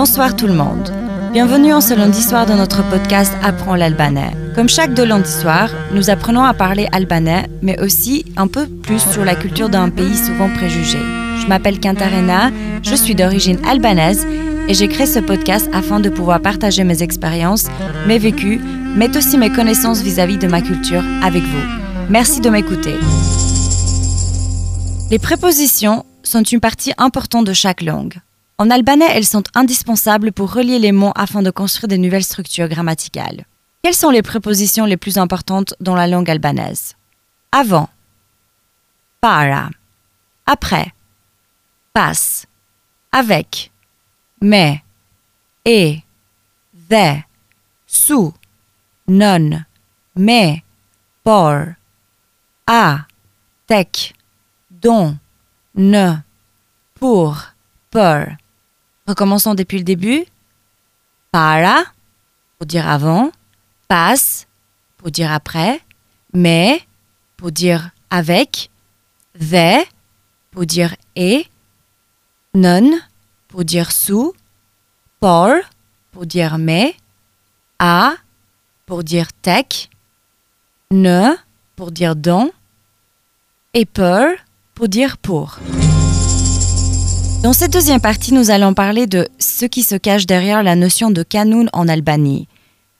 Bonsoir tout le monde. Bienvenue en ce lundi soir dans notre podcast Apprends l'albanais. Comme chaque deux lundis soirs, nous apprenons à parler albanais, mais aussi un peu plus sur la culture d'un pays souvent préjugé. Je m'appelle Kantarena, je suis d'origine albanaise et j'ai créé ce podcast afin de pouvoir partager mes expériences, mes vécus, mais aussi mes connaissances vis-à-vis de ma culture avec vous. Merci de m'écouter. Les prépositions sont une partie importante de chaque langue. En albanais, elles sont indispensables pour relier les mots afin de construire de nouvelles structures grammaticales. Quelles sont les prépositions les plus importantes dans la langue albanaise? Avant. Para. Après. Passe. Avec. Mais. Et. Dhe. Sous. Non. Mais. Por. A. Tek. Don. Ne. Pour. Por. Recommençons depuis le début. Para. Pour dire avant. Passe pour dire après, mais pour dire avec, the pour dire et, non pour dire sous, por pour dire mais, a pour dire tech, ne pour dire don et per pour dire pour. Dans cette deuxième partie, nous allons parler de ce qui se cache derrière la notion de canon en Albanie.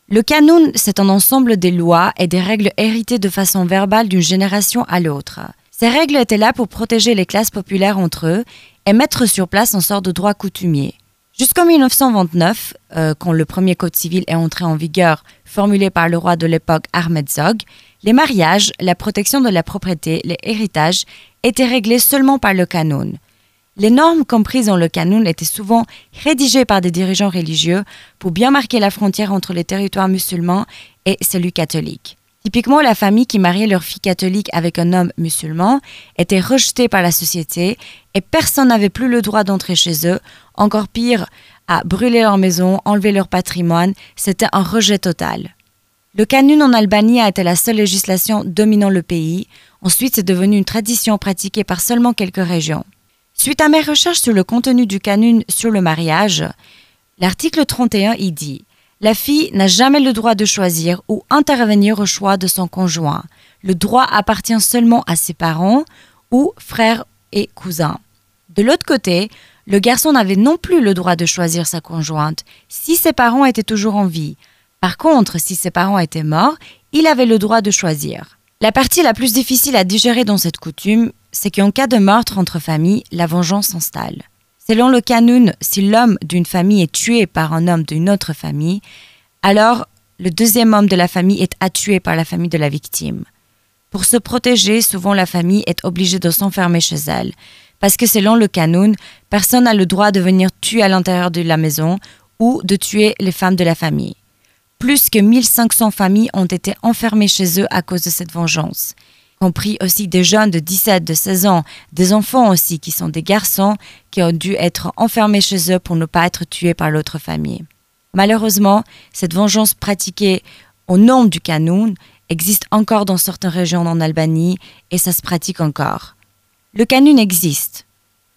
Le canon, c'est un ensemble des lois et des règles héritées de façon verbale d'une génération à l'autre. Ces règles étaient là pour protéger les classes populaires entre eux et mettre sur place un sort de droit coutumier. Jusqu'en 1929, euh, quand le premier code civil est entré en vigueur, formulé par le roi de l'époque Ahmed Zog, les mariages, la protection de la propriété, les héritages étaient réglés seulement par le canon. Les normes comprises dans le canon étaient souvent rédigées par des dirigeants religieux pour bien marquer la frontière entre les territoires musulmans et celui catholique. Typiquement, la famille qui mariait leur fille catholique avec un homme musulman était rejetée par la société et personne n'avait plus le droit d'entrer chez eux. Encore pire, à brûler leur maison, enlever leur patrimoine, c'était un rejet total. Le canon en Albanie a été la seule législation dominant le pays. Ensuite, c'est devenu une tradition pratiquée par seulement quelques régions. Suite à mes recherches sur le contenu du canon sur le mariage, l'article 31 y dit La fille n'a jamais le droit de choisir ou intervenir au choix de son conjoint. Le droit appartient seulement à ses parents ou frères et cousins. De l'autre côté, le garçon n'avait non plus le droit de choisir sa conjointe si ses parents étaient toujours en vie. Par contre, si ses parents étaient morts, il avait le droit de choisir. La partie la plus difficile à digérer dans cette coutume, c'est qu'en cas de meurtre entre familles, la vengeance s'installe. Selon le canon, si l'homme d'une famille est tué par un homme d'une autre famille, alors le deuxième homme de la famille est tué par la famille de la victime. Pour se protéger, souvent la famille est obligée de s'enfermer chez elle, parce que selon le canon, personne n'a le droit de venir tuer à l'intérieur de la maison ou de tuer les femmes de la famille. Plus que 1500 familles ont été enfermées chez eux à cause de cette vengeance, compris aussi des jeunes de 17, de 16 ans, des enfants aussi qui sont des garçons qui ont dû être enfermés chez eux pour ne pas être tués par l'autre famille. Malheureusement, cette vengeance pratiquée au nom du canon existe encore dans certaines régions en Albanie et ça se pratique encore. Le canon existe.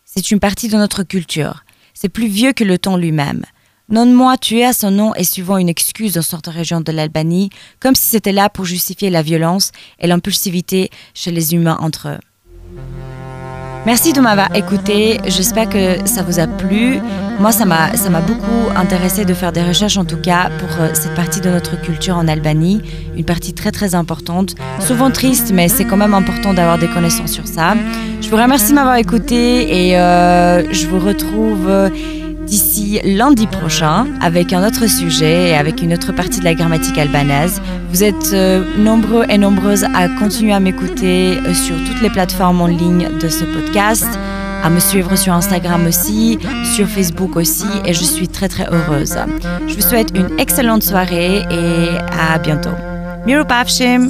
C'est une partie de notre culture. C'est plus vieux que le temps lui-même. Non-moi tué à son nom et suivant une excuse dans certaines régions de l'Albanie, comme si c'était là pour justifier la violence et l'impulsivité chez les humains entre eux. Merci de m'avoir écouté. J'espère que ça vous a plu. Moi, ça m'a, beaucoup intéressé de faire des recherches, en tout cas, pour euh, cette partie de notre culture en Albanie. Une partie très, très importante. Souvent triste, mais c'est quand même important d'avoir des connaissances sur ça. Je vous remercie de m'avoir écouté et euh, je vous retrouve. D'ici lundi prochain avec un autre sujet et avec une autre partie de la grammatique albanaise. Vous êtes euh, nombreux et nombreuses à continuer à m'écouter euh, sur toutes les plateformes en ligne de ce podcast, à me suivre sur Instagram aussi, sur Facebook aussi et je suis très très heureuse. Je vous souhaite une excellente soirée et à bientôt. Miru Pavshim